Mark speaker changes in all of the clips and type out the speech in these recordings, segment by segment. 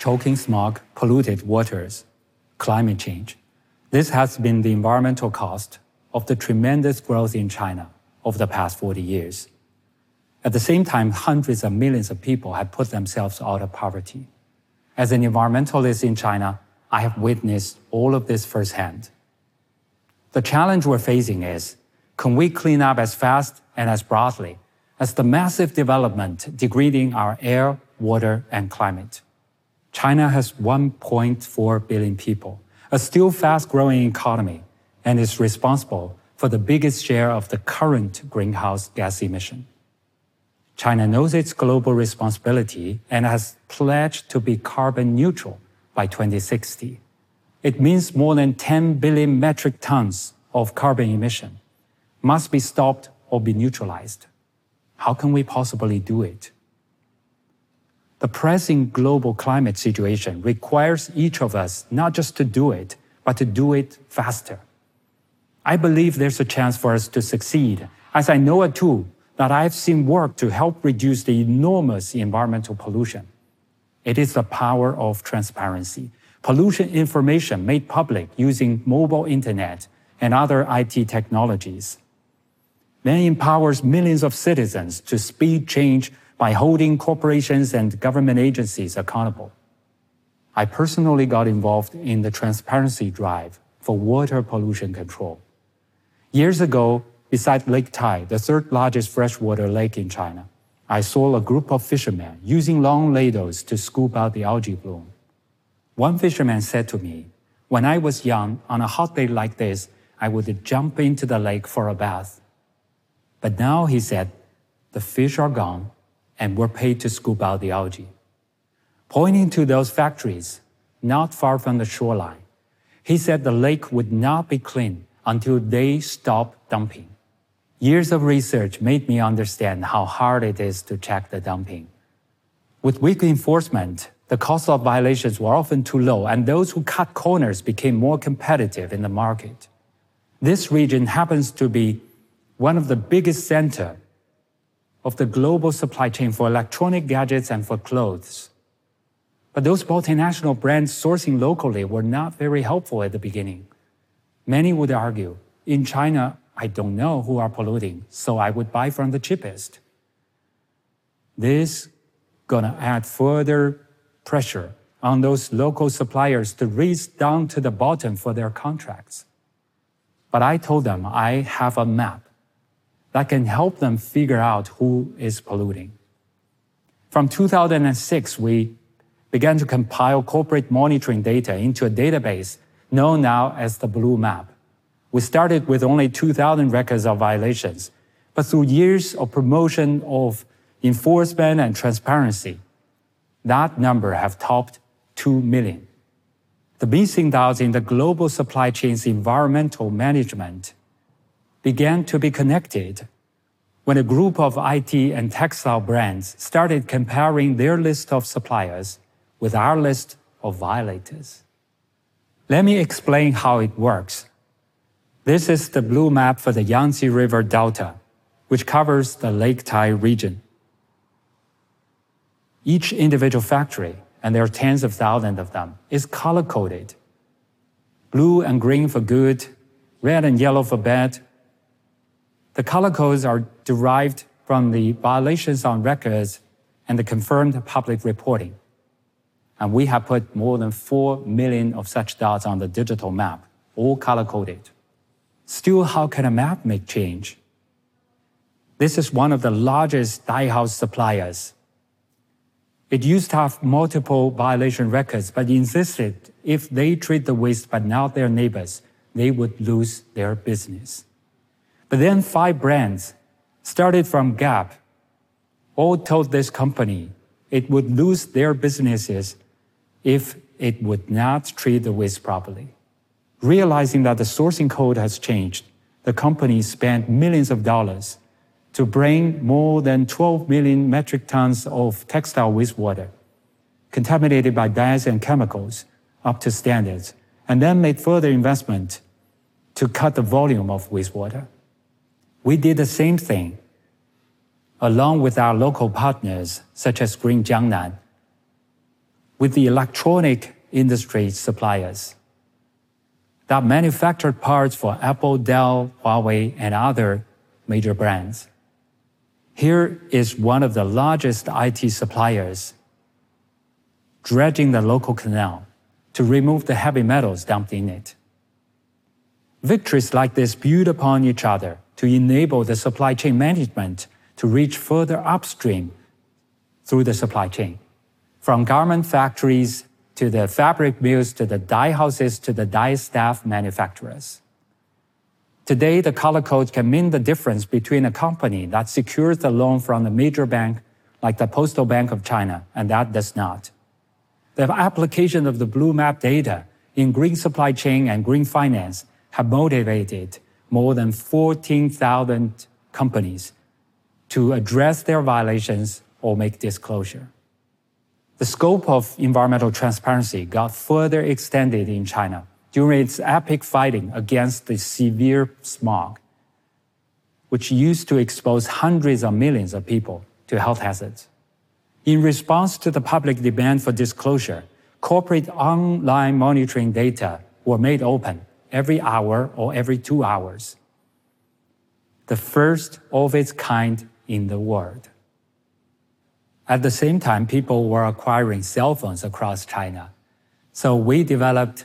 Speaker 1: choking smog, polluted waters, climate change. This has been the environmental cost of the tremendous growth in China over the past 40 years. At the same time, hundreds of millions of people have put themselves out of poverty. As an environmentalist in China, I have witnessed all of this firsthand. The challenge we're facing is can we clean up as fast and as broadly as the massive development degrading our air, water, and climate? China has 1.4 billion people, a still fast growing economy, and is responsible for the biggest share of the current greenhouse gas emission. China knows its global responsibility and has pledged to be carbon neutral by 2060. It means more than 10 billion metric tons of carbon emission must be stopped or be neutralized. How can we possibly do it? The pressing global climate situation requires each of us not just to do it, but to do it faster. I believe there's a chance for us to succeed, as I know a tool that I've seen work to help reduce the enormous environmental pollution. It is the power of transparency. Pollution information made public using mobile internet and other IT technologies. Then empowers millions of citizens to speed change by holding corporations and government agencies accountable. I personally got involved in the transparency drive for water pollution control. Years ago, beside Lake Tai, the third largest freshwater lake in China. I saw a group of fishermen using long ladles to scoop out the algae bloom. One fisherman said to me, When I was young, on a hot day like this, I would jump into the lake for a bath. But now, he said, the fish are gone and we're paid to scoop out the algae. Pointing to those factories not far from the shoreline, he said the lake would not be clean until they stop dumping. Years of research made me understand how hard it is to check the dumping. With weak enforcement, the cost of violations were often too low, and those who cut corners became more competitive in the market. This region happens to be one of the biggest center of the global supply chain for electronic gadgets and for clothes. But those multinational brands sourcing locally were not very helpful at the beginning. Many would argue, in China, I don't know who are polluting, so I would buy from the cheapest. This gonna add further pressure on those local suppliers to race down to the bottom for their contracts. But I told them I have a map that can help them figure out who is polluting. From 2006, we began to compile corporate monitoring data into a database known now as the Blue Map. We started with only 2,000 records of violations, but through years of promotion of enforcement and transparency, that number have topped 2 million. The missing dots in the global supply chain's environmental management began to be connected when a group of IT and textile brands started comparing their list of suppliers with our list of violators. Let me explain how it works. This is the blue map for the Yangtze River Delta, which covers the Lake Tai region. Each individual factory, and there are tens of thousands of them, is color coded. Blue and green for good, red and yellow for bad, the color codes are derived from the violations on records and the confirmed public reporting. And we have put more than 4 million of such dots on the digital map, all color coded. Still, how can a map make change? This is one of the largest dye house suppliers. It used to have multiple violation records, but insisted if they treat the waste but not their neighbors, they would lose their business. But then five brands started from Gap all told this company it would lose their businesses if it would not treat the waste properly. Realizing that the sourcing code has changed, the company spent millions of dollars to bring more than 12 million metric tons of textile wastewater contaminated by dyes and chemicals up to standards, and then made further investment to cut the volume of wastewater. We did the same thing along with our local partners such as Green Jiangnan. with the electronic industry suppliers that manufactured parts for Apple, Dell, Huawei, and other major brands. Here is one of the largest IT suppliers dredging the local canal to remove the heavy metals dumped in it. Victories like this build upon each other to enable the supply chain management to reach further upstream through the supply chain, from garment factories to the fabric mills to the dye houses to the dyestuff manufacturers. Today, the color code can mean the difference between a company that secures the loan from a major bank like the Postal Bank of China and that does not. The application of the blue map data in green supply chain and green finance have motivated more than 14,000 companies to address their violations or make disclosure. The scope of environmental transparency got further extended in China during its epic fighting against the severe smog, which used to expose hundreds of millions of people to health hazards. In response to the public demand for disclosure, corporate online monitoring data were made open every hour or every two hours. The first of its kind in the world. At the same time, people were acquiring cell phones across China. So we developed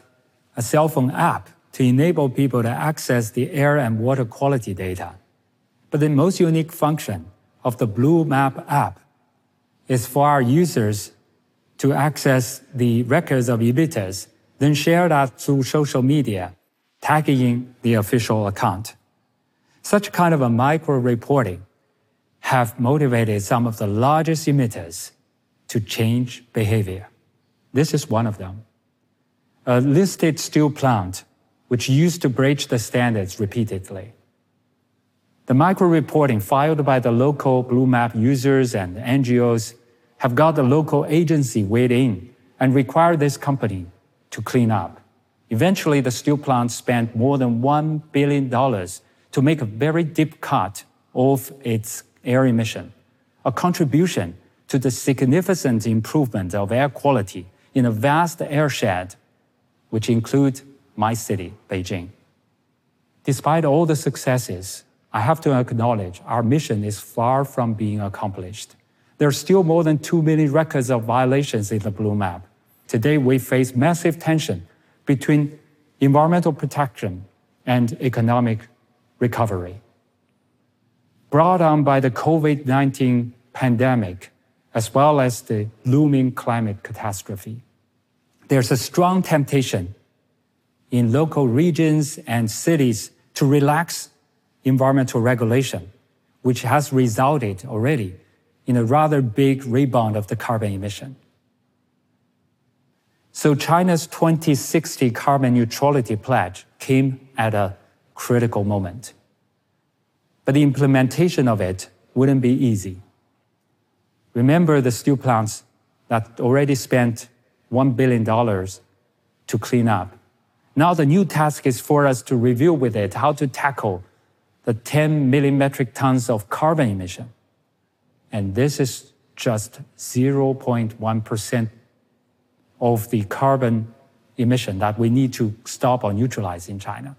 Speaker 1: a cell phone app to enable people to access the air and water quality data. But the most unique function of the Blue Map app is for our users to access the records of emitters, then share that through social media, tagging the official account. Such kind of a micro reporting have motivated some of the largest emitters to change behavior. This is one of them. A listed steel plant, which used to breach the standards repeatedly. The micro reporting filed by the local Blue Map users and NGOs have got the local agency weighed in and required this company to clean up. Eventually, the steel plant spent more than $1 billion to make a very deep cut of its air emission, a contribution to the significant improvement of air quality in a vast airshed, which includes my city, Beijing. Despite all the successes, I have to acknowledge our mission is far from being accomplished. There are still more than 2 million records of violations in the Blue Map. Today, we face massive tension between environmental protection and economic recovery. Brought on by the COVID 19 pandemic, as well as the looming climate catastrophe, there's a strong temptation in local regions and cities to relax environmental regulation, which has resulted already in a rather big rebound of the carbon emission. So China's 2060 carbon neutrality pledge came at a critical moment. But the implementation of it wouldn't be easy. Remember the steel plants that already spent $1 billion to clean up. Now the new task is for us to review with it how to tackle the 10 million metric tons of carbon emission. And this is just 0.1% of the carbon emission that we need to stop or neutralize in China.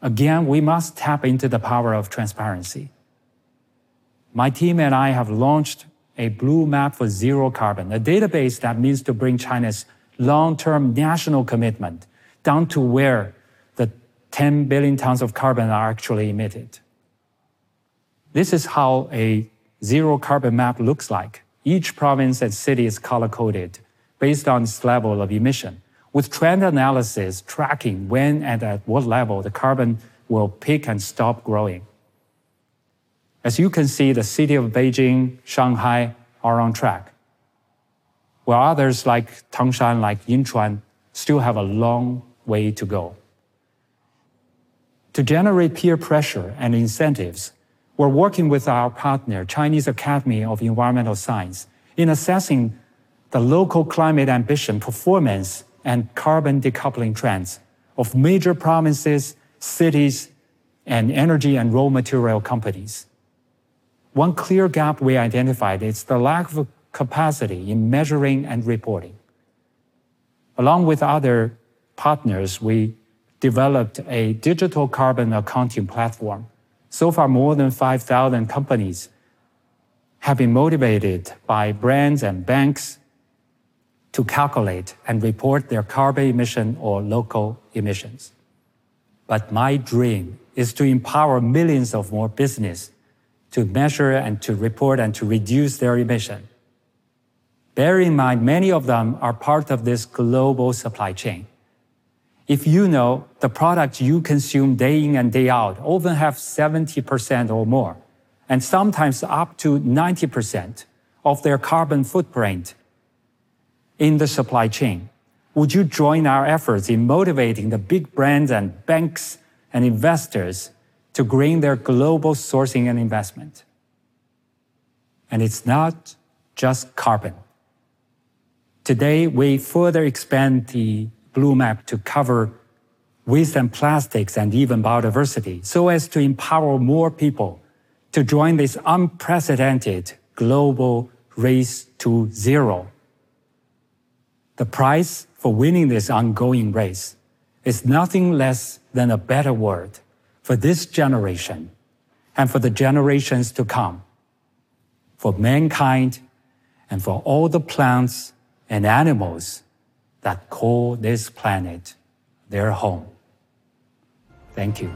Speaker 1: Again, we must tap into the power of transparency. My team and I have launched a blue map for zero carbon, a database that means to bring China's long-term national commitment down to where the 10 billion tons of carbon are actually emitted. This is how a zero carbon map looks like. Each province and city is color coded based on its level of emission, with trend analysis tracking when and at what level the carbon will peak and stop growing. As you can see, the city of Beijing, Shanghai are on track, while others like Tangshan, like Yinchuan, still have a long way to go. To generate peer pressure and incentives, we're working with our partner, Chinese Academy of Environmental Science, in assessing the local climate ambition, performance, and carbon decoupling trends of major provinces, cities, and energy and raw material companies. One clear gap we identified is the lack of capacity in measuring and reporting. Along with other partners, we developed a digital carbon accounting platform. So far, more than 5,000 companies have been motivated by brands and banks to calculate and report their carbon emission or local emissions. But my dream is to empower millions of more business to measure and to report and to reduce their emission. Bear in mind, many of them are part of this global supply chain. If you know the products you consume day in and day out often have 70% or more, and sometimes up to 90% of their carbon footprint in the supply chain, would you join our efforts in motivating the big brands and banks and investors to green their global sourcing and investment? And it's not just carbon. Today, we further expand the Blue Map to cover waste and plastics and even biodiversity so as to empower more people to join this unprecedented global race to zero. The price for winning this ongoing race is nothing less than a better world for this generation and for the generations to come, for mankind and for all the plants and animals that call this planet their home. Thank you.